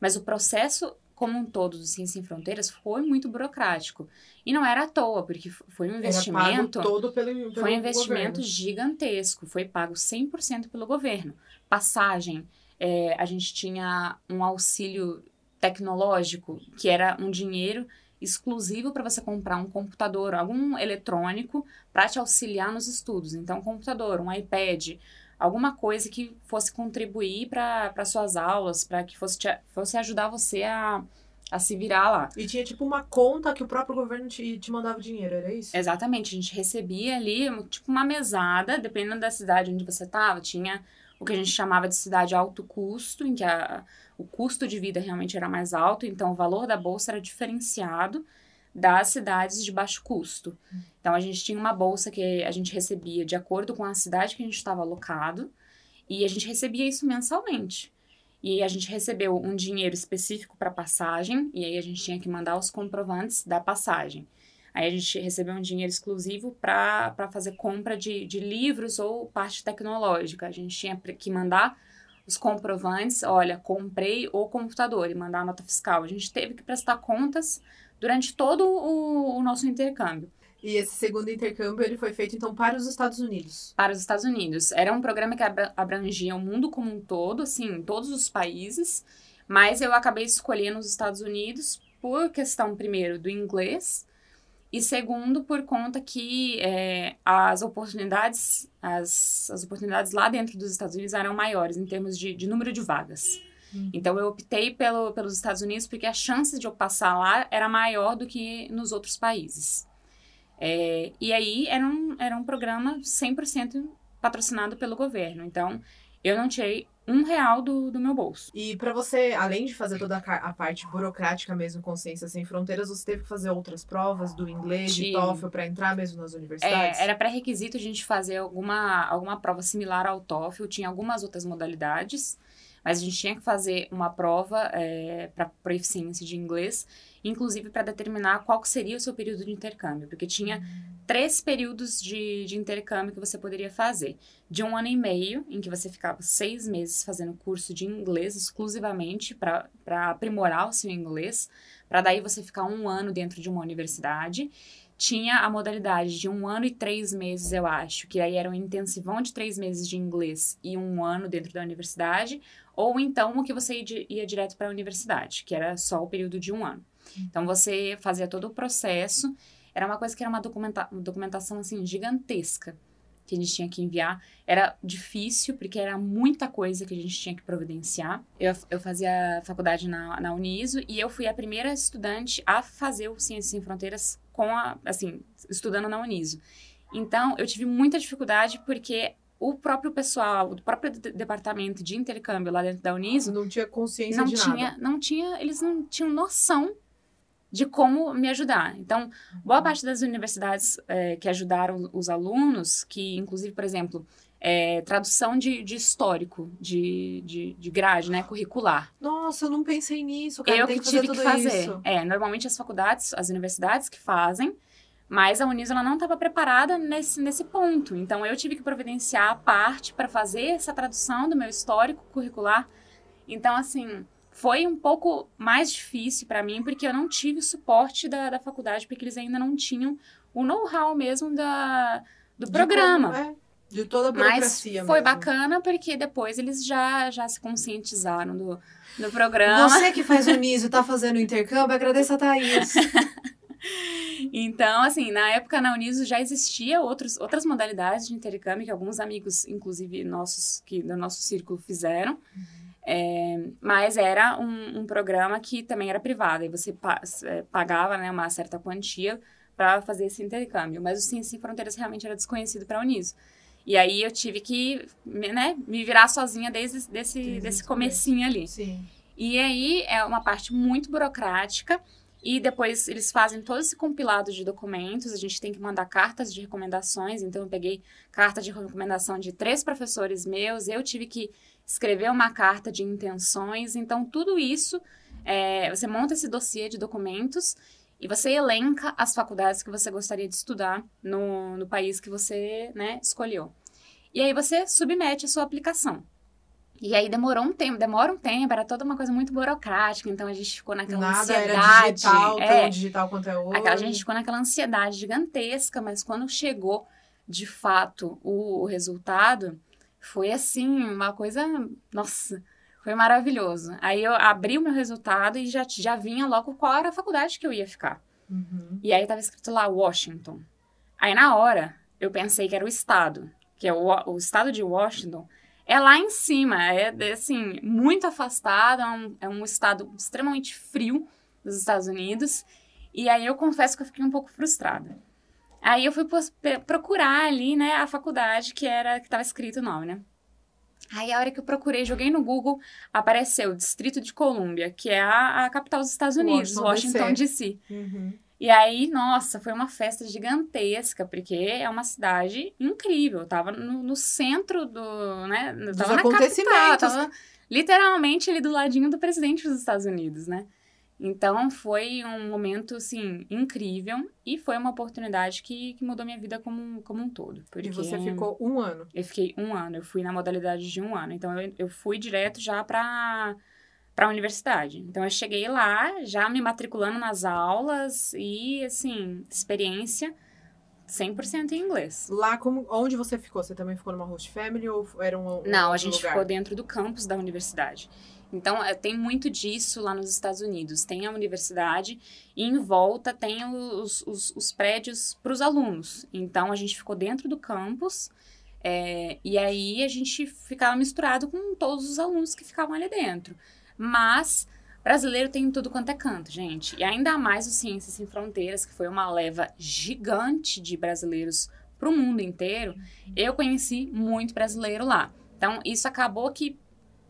mas o processo como um todo do Ciência Sem Fronteiras foi muito burocrático. E não era à toa, porque foi um investimento. todo pelo, pelo foi um investimento governo. gigantesco. Foi pago 100% pelo governo. Passagem, é, a gente tinha um auxílio tecnológico, que era um dinheiro exclusivo para você comprar um computador, algum eletrônico para te auxiliar nos estudos. Então, um computador, um iPad, alguma coisa que fosse contribuir para suas aulas, para que fosse, te, fosse ajudar você a, a se virar lá. E tinha tipo uma conta que o próprio governo te, te mandava dinheiro, era isso? Exatamente, a gente recebia ali tipo uma mesada, dependendo da cidade onde você estava, tinha o que a gente chamava de cidade alto custo, em que a, o custo de vida realmente era mais alto, então o valor da bolsa era diferenciado das cidades de baixo custo. Então a gente tinha uma bolsa que a gente recebia de acordo com a cidade que a gente estava alocado, e a gente recebia isso mensalmente. E a gente recebeu um dinheiro específico para passagem, e aí a gente tinha que mandar os comprovantes da passagem. Aí a gente recebeu um dinheiro exclusivo para fazer compra de, de livros ou parte tecnológica. A gente tinha que mandar os comprovantes, olha, comprei o computador e mandar a nota fiscal. A gente teve que prestar contas durante todo o, o nosso intercâmbio. E esse segundo intercâmbio ele foi feito então para os Estados Unidos. Para os Estados Unidos. Era um programa que abrangia o mundo como um todo, assim, todos os países, mas eu acabei escolhendo os Estados Unidos por questão primeiro do inglês e segundo, por conta que é, as oportunidades, as, as oportunidades lá dentro dos Estados Unidos eram maiores em termos de, de número de vagas. Uhum. Então eu optei pelo, pelos Estados Unidos porque a chance de eu passar lá era maior do que nos outros países. É, e aí era um, era um programa 100% patrocinado pelo governo. Então eu não tirei um real do, do meu bolso. E para você, além de fazer toda a, parte burocrática mesmo com Ciência Sem Fronteiras, você teve que fazer outras provas do inglês, de, de TOEFL, para entrar mesmo nas universidades? É, era pré-requisito a gente fazer alguma, alguma prova similar ao TOEFL, tinha algumas outras modalidades, mas a gente tinha que fazer uma prova é, para proficiência de inglês inclusive para determinar qual seria o seu período de intercâmbio, porque tinha três períodos de, de intercâmbio que você poderia fazer. De um ano e meio, em que você ficava seis meses fazendo curso de inglês exclusivamente para aprimorar o seu inglês, para daí você ficar um ano dentro de uma universidade tinha a modalidade de um ano e três meses, eu acho, que aí era um intensivão de três meses de inglês e um ano dentro da universidade, ou então o que você ia direto para a universidade, que era só o período de um ano. Então você fazia todo o processo. Era uma coisa que era uma, documenta documentação assim gigantesca que a gente tinha que enviar. Era difícil, porque era muita coisa que a gente tinha que providenciar. Eu, eu fazia faculdade na, na Uniso e eu fui a primeira estudante a fazer o Ciências Sem Fronteiras com a, assim, estudando na Uniso. Então, eu tive muita dificuldade porque o próprio pessoal, o próprio de- departamento de intercâmbio lá dentro da Uniso, Não tinha consciência não de tinha, nada. não tinha, eles não tinham noção de como me ajudar. Então, boa parte das universidades eh, que ajudaram os alunos, que inclusive, por exemplo, eh, tradução de, de histórico, de, de, de grade, né, curricular. Nossa, eu não pensei nisso, cara. eu que que tive que fazer. isso. É, normalmente as faculdades, as universidades que fazem, mas a Uniso ela não estava preparada nesse, nesse ponto. Então eu tive que providenciar a parte para fazer essa tradução do meu histórico curricular. Então, assim, foi um pouco mais difícil para mim, porque eu não tive o suporte da, da faculdade, porque eles ainda não tinham o know-how mesmo da, do De programa. como- é, de toda a Mas burocracia foi mesmo. bacana, porque depois eles já, já se conscientizaram do, do programa. Você que faz o NISO e tá fazendo o intercâmbio, agradeça a Thaís. Então, assim, na época na Uniso já existia outros, outras modalidades de intercâmbio que alguns amigos, inclusive nossos, que do nosso círculo fizeram. É, mas era um, um programa que também era privado, e você pa- é, pagava né, uma certa quantia para fazer esse intercâmbio. Mas o Ciência Sem Fronteiras realmente era desconhecido para a Uniso. E aí eu tive que me- né, me virar sozinha desde desse, Desde desse comecinho ali. Sim. E aí é uma parte muito burocrática. E depois eles fazem todo esse compilado de documentos. A gente tem que mandar cartas de recomendações. Então eu peguei carta de recomendação de três professores meus. Eu tive que escrever uma carta de intenções. Então tudo isso, é, você monta esse dossiê de documentos e você elenca as faculdades que você gostaria de estudar no, no país que você né, escolheu. E aí você submete a sua aplicação. E aí demorou um tempo, demora um tempo, era toda uma coisa muito burocrática, então a gente ficou naquela Nada ansiedade. era digital, é, tão digital quanto é hoje. aquela, a gente ficou naquela ansiedade gigantesca, mas quando chegou de fato o, o resultado, foi assim, uma coisa. Nossa, foi maravilhoso. Aí eu abri o meu resultado e já, já vinha logo qual era a faculdade que eu ia ficar. Uhum. E aí tava escrito lá Washington. Aí na hora eu pensei que era o estado, que é o, o estado de Washington. É lá em cima, é é, assim, muito afastado, é um, é um estado extremamente frio dos Estados Unidos. E aí eu confesso que eu fiquei um pouco frustrada. Aí eu fui procurar ali, né, a faculdade que era que tava escrito o nome, né? Aí a hora que eu procurei, joguei no Google, apareceu o Distrito de Colômbia, que é a, a capital dos Estados Unidos, Washington, DC. Uhum. E aí, nossa, foi uma festa gigantesca, porque é uma cidade incrível. Eu tava no, no centro do, né? eu Dos Tava na acontecimentos. capital, tava literalmente ali do ladinho do presidente dos Estados Unidos, né? Então, foi um momento, assim, incrível. E foi uma oportunidade que, que mudou minha vida como, como um todo. Porque E você ficou um ano. eu fiquei um ano, eu fui na modalidade de um ano. Então, eu, eu fui direto já para para a universidade. Então, eu cheguei lá, já me matriculando nas aulas e, assim, experiência 100% em inglês. Lá, como, onde você ficou? Você também ficou numa host family ou era um, um Não, a gente lugar? ficou dentro do campus da universidade. Então, é, tem muito disso lá nos Estados Unidos. Tem a universidade e em volta tem os, os, os prédios para os alunos. Então, a gente ficou dentro do campus é, e aí a gente ficava misturado com todos os alunos que ficavam ali dentro. Mas brasileiro tem em tudo quanto é canto, gente. E ainda mais o Ciências Sem Fronteiras, que foi uma leva gigante de brasileiros para o mundo inteiro. Eu conheci muito brasileiro lá. Então, isso acabou que.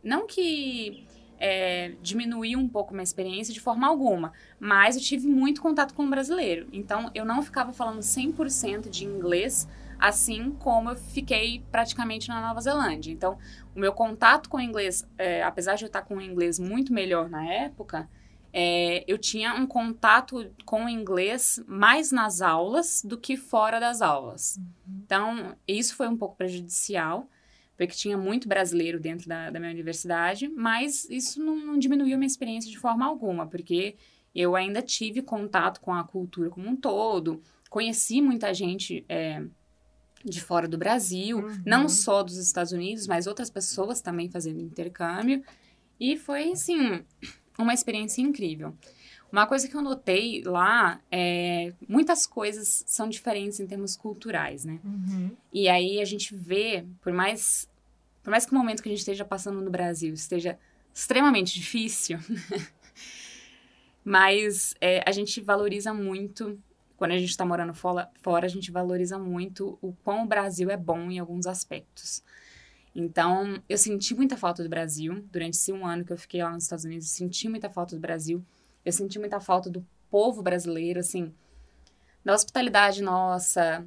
Não que é, diminuiu um pouco minha experiência de forma alguma, mas eu tive muito contato com o brasileiro. Então, eu não ficava falando 100% de inglês, assim como eu fiquei praticamente na Nova Zelândia. Então, o meu contato com o inglês, é, apesar de eu estar com o inglês muito melhor na época, é, eu tinha um contato com o inglês mais nas aulas do que fora das aulas. Então, isso foi um pouco prejudicial, porque tinha muito brasileiro dentro da, da minha universidade, mas isso não, não diminuiu minha experiência de forma alguma, porque eu ainda tive contato com a cultura como um todo, conheci muita gente é, de fora do Brasil, Uhum. não só dos Estados Unidos, mas outras pessoas também fazendo intercâmbio, e foi, assim, uma experiência incrível. Uma coisa que eu notei lá é muitas coisas são diferentes em termos culturais, né? Uhum. E aí a gente vê, por mais, por mais que o momento que a gente esteja passando no Brasil esteja extremamente difícil, mas é, a gente valoriza muito quando a gente está morando fora, a gente valoriza muito o quão o Brasil é bom em alguns aspectos. Então, eu senti muita falta do Brasil. Durante esse um ano que eu fiquei lá nos Estados Unidos, eu senti muita falta do Brasil. Eu senti muita falta do povo brasileiro, assim, da hospitalidade nossa,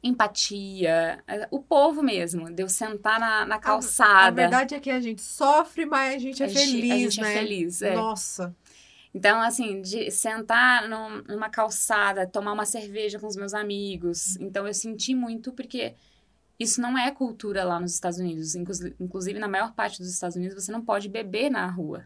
empatia, é, o povo mesmo, de eu sentar na, na calçada. A, a, verdade é que a gente sofre, mas a gente é a feliz, gente, a gente é né? é feliz, é. Nossa. Então, assim, de sentar num, numa calçada, tomar uma cerveja com os meus amigos. Então, eu senti muito porque isso não é cultura lá nos Estados Unidos. Inclusive, na maior parte dos Estados Unidos, você não pode beber na rua.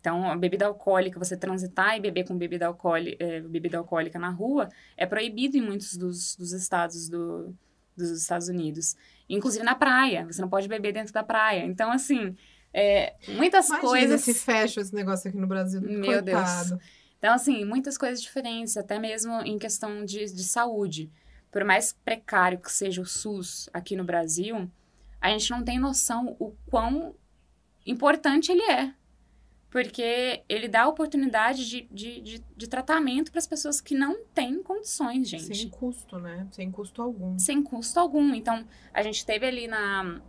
Então, a bebida alcoólica, você transitar e beber com bebida, alcoólica, é, bebida alcoólica na rua, é proibido em muitos dos, dos estados do, dos Estados Unidos. Inclusive na praia, você não pode beber dentro da praia. Então, assim, é, muitas Imagina coisas... se fecha esse negócio aqui no Brasil, Meu Coitado. Deus. Então, assim, muitas coisas diferentes, até mesmo em questão de, de saúde. Por mais precário que seja o SUS aqui no Brasil, a gente não tem noção o quão importante ele é porque ele dá oportunidade de, de, de, de tratamento para as pessoas que não têm condições, gente. Sem custo, né? Sem custo algum. Sem custo algum. Então, a gente teve ali na,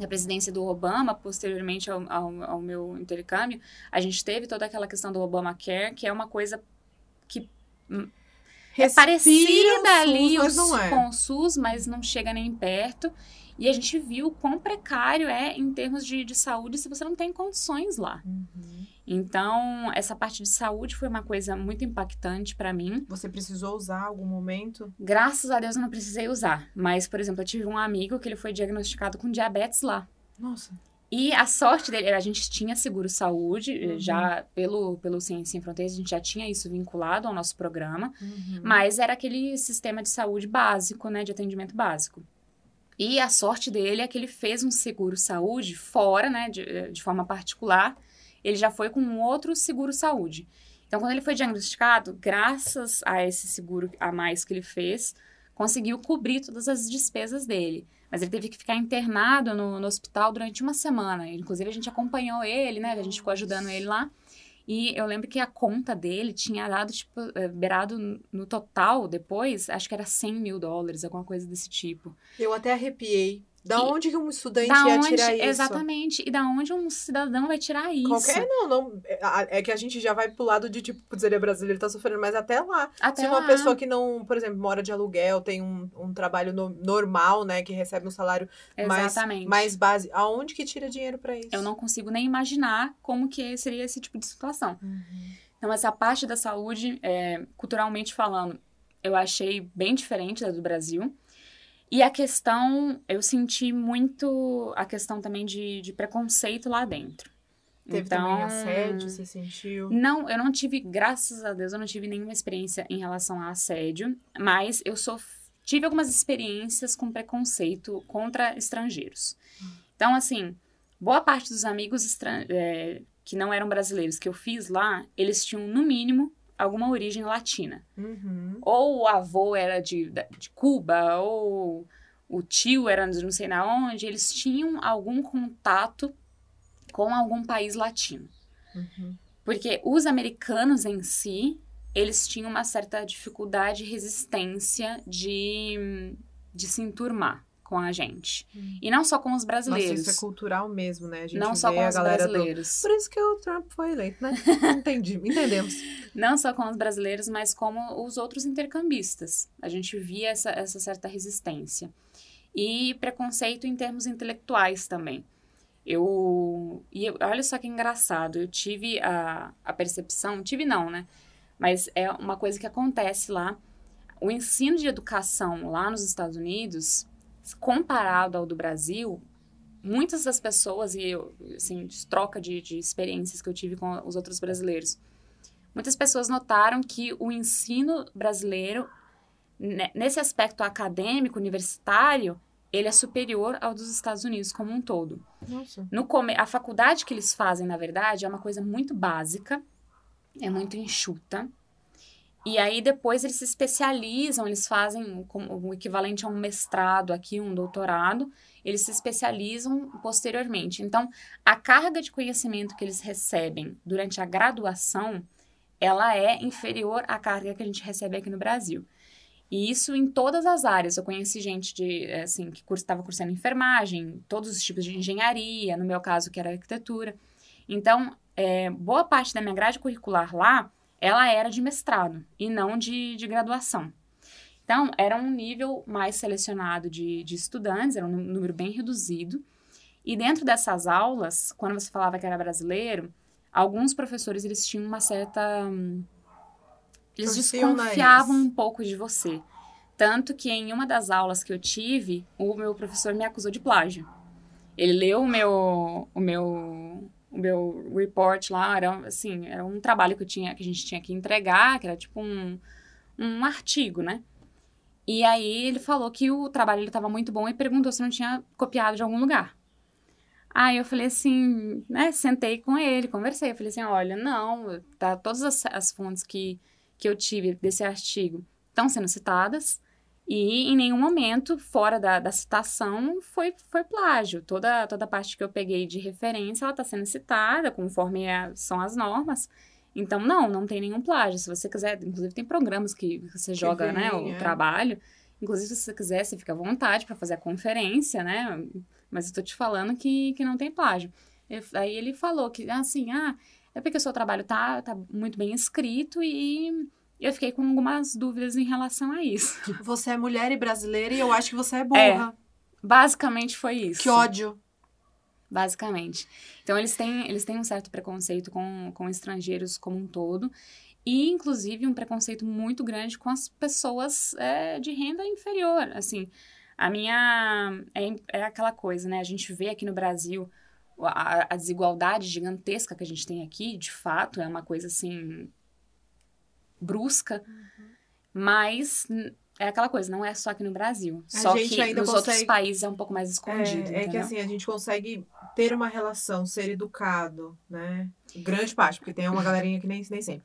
na presidência do Obama, posteriormente ao, ao, ao, meu intercâmbio, a gente teve toda aquela questão do Obamacare, que é uma coisa que hum, é parecida ali SUS, os, é. com o SUS, mas não chega nem perto. E a gente viu o quão precário é em termos de, de saúde se você não tem condições lá. Uhum. Então, essa parte de saúde foi uma coisa muito impactante para mim. Você precisou usar algum momento? Graças a Deus eu não precisei usar. Mas, por exemplo, eu tive um amigo que ele foi diagnosticado com diabetes lá. Nossa. E a sorte dele, a gente tinha seguro saúde, Uhum. já pelo, pelo Ciência Sem Fronteiras, a gente já tinha isso vinculado ao nosso programa, Uhum. mas era aquele sistema de saúde básico, né, de atendimento básico. E a sorte dele é que ele fez um seguro saúde fora, né, de, de forma particular, ele já foi com um outro seguro saúde. Então, quando ele foi diagnosticado, graças a esse seguro a mais que ele fez, conseguiu cobrir todas as despesas dele. Mas ele teve que ficar internado no, no hospital durante uma semana. Inclusive, a gente acompanhou ele, né? A gente ficou ajudando ele lá. E eu lembro que a conta dele tinha dado, tipo, eh, beirado no total depois, acho que era 100 mil dólares, alguma coisa desse tipo. Eu até arrepiei. Da E- onde que um estudante da ia onde, tirar isso? exatamente, e da onde um cidadão vai tirar isso? Qualquer não, não. É é que a gente já vai pro lado de, tipo, putz, ele é brasileiro, tá sofrendo, mas até lá. Até Se uma lá. pessoa que não, por exemplo, mora de aluguel, tem um, um trabalho no- normal, né, que recebe um salário mais, Exatamente. mais base, aonde que tira dinheiro pra isso? Eu não consigo nem imaginar como que seria esse tipo de situação. Então, essa parte da saúde, é, culturalmente falando, eu achei bem diferente da do Brasil. E a questão, eu senti muito a questão também de, de preconceito lá dentro. Teve então, também assédio, você sentiu? Não, eu não tive, graças a Deus, eu não tive nenhuma experiência em relação a assédio, mas eu sof... tive algumas experiências com preconceito contra estrangeiros. Então, assim, boa parte dos amigos é, que não eram brasileiros que eu fiz lá, eles tinham, no mínimo, alguma origem latina. Uhum. Ou o avô era de, de Cuba, ou o tio era de não sei na onde, eles tinham algum contato com algum país latino. Uhum. Porque os americanos em si, eles tinham uma certa dificuldade e resistência de, de se enturmar com a gente. E não só com os Nossa, brasileiros. isso é cultural mesmo, né? A gente não só com a os galera do... brasileiros. Por isso que o Trump foi eleito, né? Entendi, entendemos. Não só com os brasileiros, mas como os outros intercambistas. A gente via essa, essa certa resistência. E preconceito em termos intelectuais também. Eu. E eu- olha só que engraçado. Eu tive a, a percepção. Tive não, né? Mas é uma coisa que acontece lá. O ensino de educação lá nos Estados Unidos, comparado ao do Brasil, muitas das pessoas, e eu, assim, troca de, de experiências que eu tive com os outros brasileiros, muitas pessoas notaram que o ensino brasileiro, ne- nesse aspecto acadêmico, universitário, ele é superior ao dos Estados Unidos como um todo. Nossa. No come a faculdade que eles fazem, na verdade, é uma coisa muito básica, é muito enxuta. E aí depois eles se especializam, eles fazem o equivalente a um mestrado aqui, um doutorado, eles se especializam posteriormente. Então, a carga de conhecimento que eles recebem durante a graduação ela é inferior à carga que a gente recebe aqui no Brasil. E isso em todas as áreas. Eu conheci gente de, assim, que estava cursando enfermagem, todos os tipos de engenharia, no meu caso, que era arquitetura. Então, é, boa parte da minha grade curricular lá, ela era de mestrado e não de, de graduação. Então, era um nível mais selecionado de, de estudantes, era um número bem reduzido. E dentro dessas aulas, quando você falava que era brasileiro, alguns professores eles tinham uma certa eles desconfiavam um pouco de você. Tanto que em uma das aulas que eu tive, o meu professor me acusou de plágio. Ele leu o meu o meu o meu report lá, era assim, era um trabalho que eu tinha que a gente tinha que entregar, que era tipo um um artigo, né? E aí ele falou que o trabalho estava muito bom e perguntou se não tinha copiado de algum lugar. Aí eu falei assim, né, sentei com ele, conversei, eu falei assim, olha, não, tá todas as, as fontes que que eu tive desse artigo estão sendo citadas e em nenhum momento, fora da, da citação, foi, foi plágio. Toda, toda a parte que eu peguei de referência, ela está sendo citada conforme é, são as normas. Então, não, não tem nenhum plágio. Se você quiser, inclusive tem programas que você joga, que vem, né, o é. trabalho. Inclusive, se você quiser, você fica à vontade para fazer a conferência, né? Mas eu tô te falando que, que não tem plágio. Eu, aí ele falou que, assim, ah, é porque o seu trabalho tá, tá muito bem escrito e eu fiquei com algumas dúvidas em relação a isso. Você é mulher e brasileira e eu acho que você é burra. É, basicamente foi isso. Que ódio. Basicamente. Então, eles têm, eles têm um certo preconceito com, com estrangeiros como um todo. E, inclusive, um preconceito muito grande com as pessoas é, de renda inferior. Assim, a minha... É, é aquela coisa, né? A gente vê aqui no Brasil a, a desigualdade gigantesca que a gente tem aqui, de fato, é uma coisa assim brusca, uhum. mas é aquela coisa, não é só aqui no Brasil. A só que nos consegue... outros países é um pouco mais escondido. É, é que assim, a gente consegue ter uma relação, ser educado, né? Grande parte, porque tem uma galerinha que nem, nem sempre.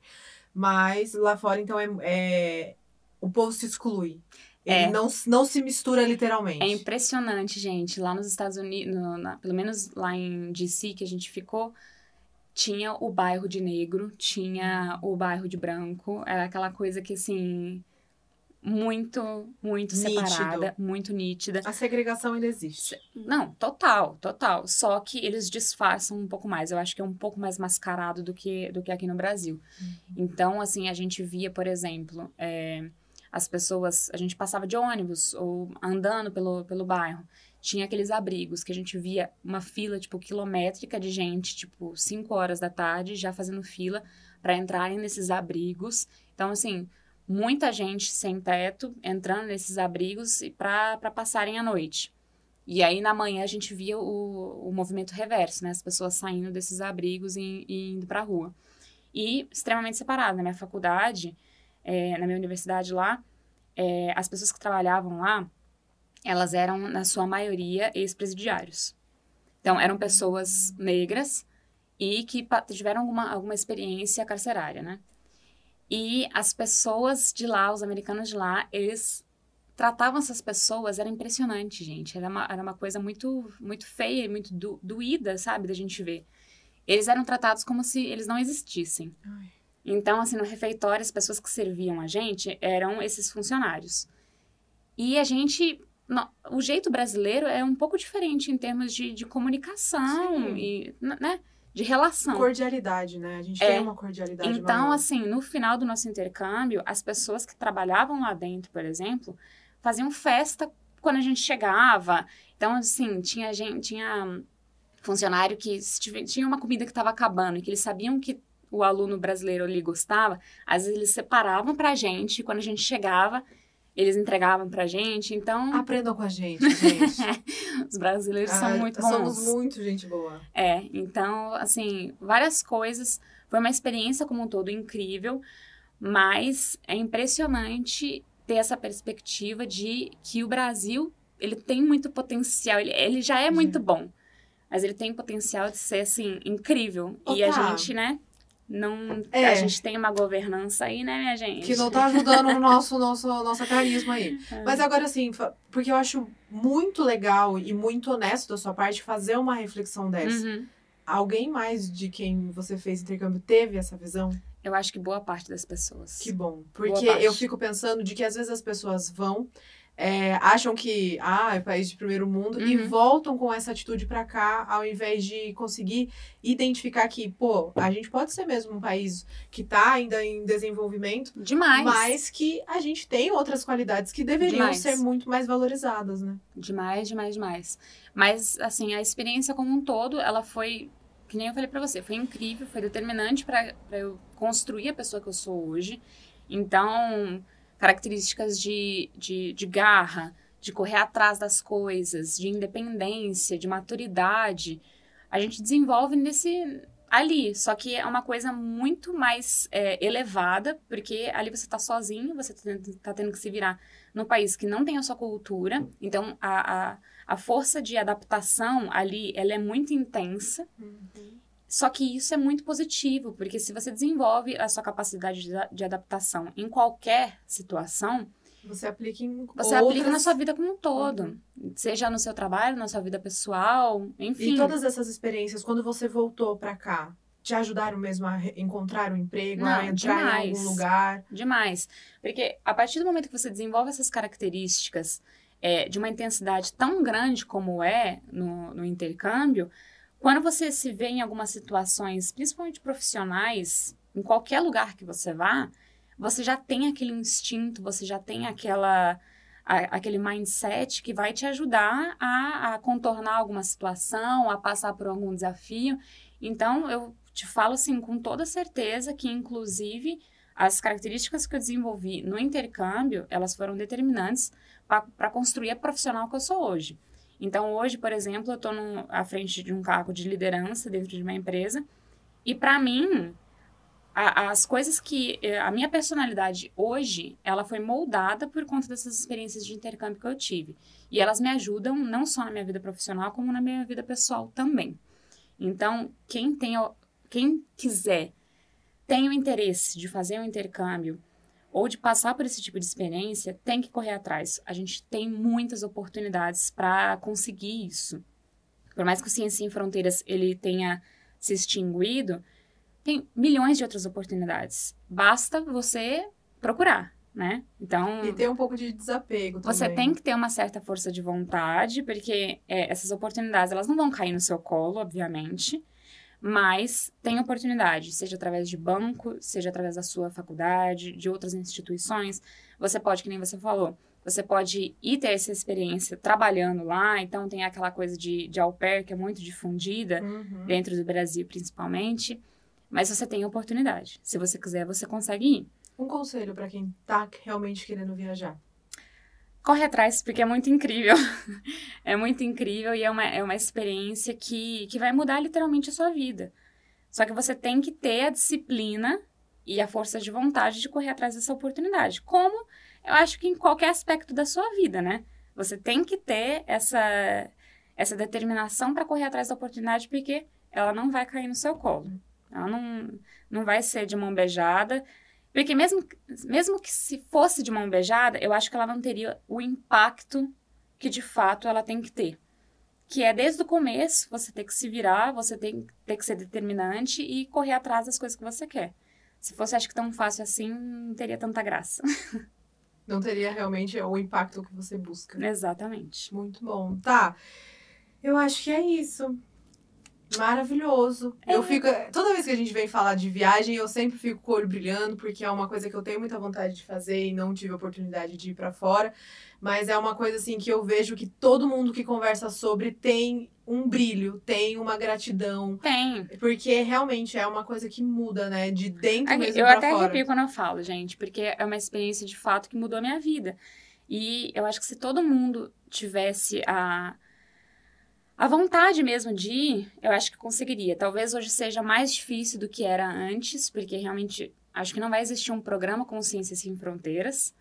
Mas lá fora, então, é, é... o povo se exclui. Ele é. não, não se mistura literalmente. É impressionante, gente. Lá nos Estados Unidos, no, na, pelo menos lá em DC, que a gente ficou, tinha o bairro de negro, tinha o bairro de branco. Era aquela coisa que, assim, muito, muito Nítido. separada, muito nítida. A segregação ainda existe. Não, total, total. Só que eles disfarçam um pouco mais. Eu acho que é um pouco mais mascarado do que, do que aqui no Brasil. Uhum. Então, assim, a gente via, por exemplo, é, as pessoas, a gente passava de ônibus ou andando pelo, pelo bairro, tinha aqueles abrigos que a gente via uma fila, tipo, quilométrica de gente, tipo, 5 horas da tarde, já fazendo fila para entrarem nesses abrigos. Então, assim, muita gente sem teto entrando nesses abrigos para passarem a noite. E aí, na manhã, a gente via o, o movimento reverso, né? As pessoas saindo desses abrigos e, e indo para a rua. E extremamente separado. Na minha faculdade, é, na minha universidade lá, é, as pessoas que trabalhavam lá, elas eram, na sua maioria, ex-presidiários. Então, eram pessoas negras e que tiveram alguma, alguma experiência carcerária, né? E as pessoas de lá, os americanos de lá, eles tratavam essas pessoas, era impressionante, gente. Era uma, era uma coisa muito, muito feia, muito do, doída, sabe, da gente ver. Eles eram tratados como se eles não existissem. Ai. Então, assim, no refeitório, as pessoas que serviam a gente eram esses funcionários. E a gente. No, o jeito brasileiro é um pouco diferente em termos de, de comunicação Sim. e, né? De relação. Cordialidade, né? A gente é. tem uma cordialidade. Então, maior. assim, no final do nosso intercâmbio, as pessoas que trabalhavam lá dentro, por exemplo, faziam festa quando a gente chegava. Então, assim, tinha gente, tinha funcionário que tinha uma comida que estava acabando e que eles sabiam que o aluno brasileiro ali gostava, às vezes eles separavam pra gente, quando a gente chegava, eles entregavam pra gente, então... Aprendam com a gente, gente. Os brasileiros ah, são muito bons. Somos muito gente boa. É, então, assim, várias coisas. Foi uma experiência como um todo incrível, mas é impressionante ter essa perspectiva de que o Brasil, ele tem muito potencial, ele, ele já é muito bom. Mas ele tem potencial de ser, assim, incrível. Ô, e tá. a gente, né, não é. a gente tem uma governança aí, né, minha gente? Que não tá ajudando o nosso, nosso nossa carisma aí. É. Mas agora assim, porque eu acho muito legal e muito honesto da sua parte fazer uma reflexão dessa. Uhum. Alguém mais de quem você fez intercâmbio teve essa visão? Eu acho que boa parte das pessoas. Que bom. Porque eu fico pensando de que às vezes as pessoas vão, é, acham que ah, é país de primeiro mundo e Uhum. voltam com essa atitude pra cá, ao invés de conseguir identificar que, pô, a gente pode ser mesmo um país que tá ainda em desenvolvimento, Demais. mas que a gente tem outras qualidades que deveriam Demais. ser muito mais valorizadas, né? Demais, demais, demais. Mas, assim, a experiência como um todo, ela foi, que nem eu falei pra você, foi incrível, foi determinante pra eu construir a pessoa que eu sou hoje. Então, características de, de, de garra, de correr atrás das coisas, de independência, de maturidade, a gente desenvolve nesse ali. Só que é uma coisa muito mais é, elevada, porque ali você tá sozinho, você tá tendo, tá tendo que se virar num país que não tem a sua cultura. Então, a, a, a força de adaptação ali, ela é muito intensa. Só que isso é muito positivo, porque se você desenvolve a sua capacidade de, de adaptação em qualquer situação, Você aplica em você outras... aplica na sua vida como um todo. Seja no seu trabalho, na sua vida pessoal, enfim. E todas essas experiências, quando você voltou pra cá, te ajudaram mesmo a encontrar um emprego, a Não, entrar em demais. algum lugar? Demais. Porque a partir do momento que você desenvolve essas características é, de uma intensidade tão grande como é no, no intercâmbio, quando você se vê em algumas situações, principalmente profissionais, em qualquer lugar que você vá, você já tem aquele instinto, você já tem aquela, a- aquele mindset que vai te ajudar a, a contornar alguma situação, a passar por algum desafio. Então, eu te falo assim com toda certeza que, inclusive, as características que eu desenvolvi no intercâmbio, elas foram determinantes para construir a profissional que eu sou hoje. Então, hoje, por exemplo, eu estou à frente de um cargo de liderança dentro de uma empresa e, para mim, a- as coisas que... eh, A minha personalidade hoje, ela foi moldada por conta dessas experiências de intercâmbio que eu tive. E elas me ajudam não só na minha vida profissional, como na minha vida pessoal também. Então, quem tem... Quem quiser tem o interesse de fazer um intercâmbio ou de passar por esse tipo de experiência, tem que correr atrás. A gente tem muitas oportunidades para conseguir isso. Por mais que o Ciência Sem Fronteiras ele tenha se extinguido, tem milhões de outras oportunidades. Basta você procurar, né? Então, E ter um pouco de desapego também. você tem que ter uma certa força de vontade, porque é, essas oportunidades elas não vão cair no seu colo, obviamente, mas tem oportunidade, seja através de banco, seja através da sua faculdade, de outras instituições. Você pode, que nem você falou, você pode ir ter essa experiência trabalhando lá, então tem aquela coisa de, de au pair que é muito difundida Uhum. dentro do Brasil, principalmente. Mas você tem oportunidade. Se você quiser, você consegue ir. Um conselho pra quem tá realmente querendo viajar. Corre atrás, porque é muito incrível. é muito incrível e é uma, é uma experiência que, que vai mudar literalmente a sua vida. Só que você tem que ter a disciplina e a força de vontade de correr atrás dessa oportunidade. Como eu acho que em qualquer aspecto da sua vida, né? Você tem que ter essa, essa determinação para correr atrás da oportunidade, porque ela não vai cair no seu colo. Ela não, não vai ser de mão beijada. Porque mesmo, mesmo que se fosse de mão beijada, eu acho que ela não teria o impacto que de fato ela tem que ter. Que é desde o começo, você ter que se virar, você tem, ter que ser determinante e correr atrás das coisas que você quer. Se fosse, acho que tão fácil assim, não teria tanta graça. Não teria realmente o impacto que você busca. Exatamente. Muito bom. Tá. Eu acho que é isso. Maravilhoso. Eu fico. Toda vez que a gente vem falar de viagem, eu sempre fico com o olho brilhando, porque é uma coisa que eu tenho muita vontade de fazer e não tive oportunidade de ir pra fora. Mas é uma coisa assim que eu vejo que todo mundo que conversa sobre tem um brilho, tem uma gratidão. Tem. Porque realmente é uma coisa que muda, né? De dentro Aqui, mesmo eu até fora. arrepio quando eu falo, gente, porque é uma experiência de fato que mudou a minha vida. E eu acho que se todo mundo tivesse a, a vontade mesmo de ir, eu acho que conseguiria. Talvez hoje seja mais difícil do que era antes, porque realmente acho que não vai existir um programa Consciência Sem Fronteiras,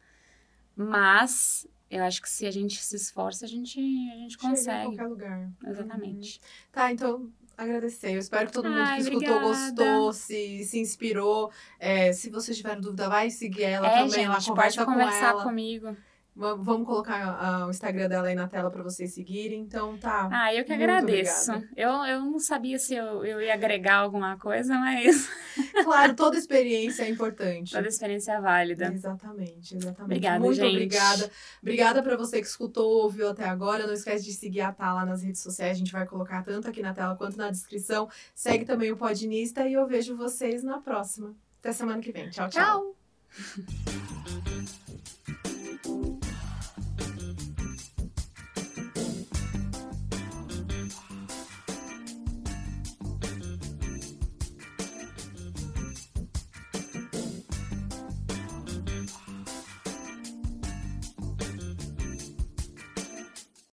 mas eu acho que se a gente se esforça, a gente, a gente Chega em consegue. qualquer lugar. Exatamente. Tá, então agradecer. Eu espero que todo mundo Ai, que escutou obrigada. gostou, se, se inspirou. É, se vocês tiverem dúvida, vai seguir ela É, também. gente, pode conversa com conversar ela. comigo. Va- Vamos colocar o Instagram dela aí na tela para vocês seguirem. Então, tá. Ah, eu que agradeço. obrigada. Eu, eu não sabia se eu, eu ia agregar alguma coisa, mas Claro, toda experiência é importante. toda experiência é válida. Exatamente, exatamente. Obrigada, Muito gente. obrigada. Obrigada para você que escutou, ouviu até agora. Não esquece de seguir a Tá lá nas redes sociais. A gente vai colocar tanto aqui na tela quanto na descrição. Segue também o Podinista e eu vejo vocês na próxima. Até semana que vem. tchau. tchau. Tchau!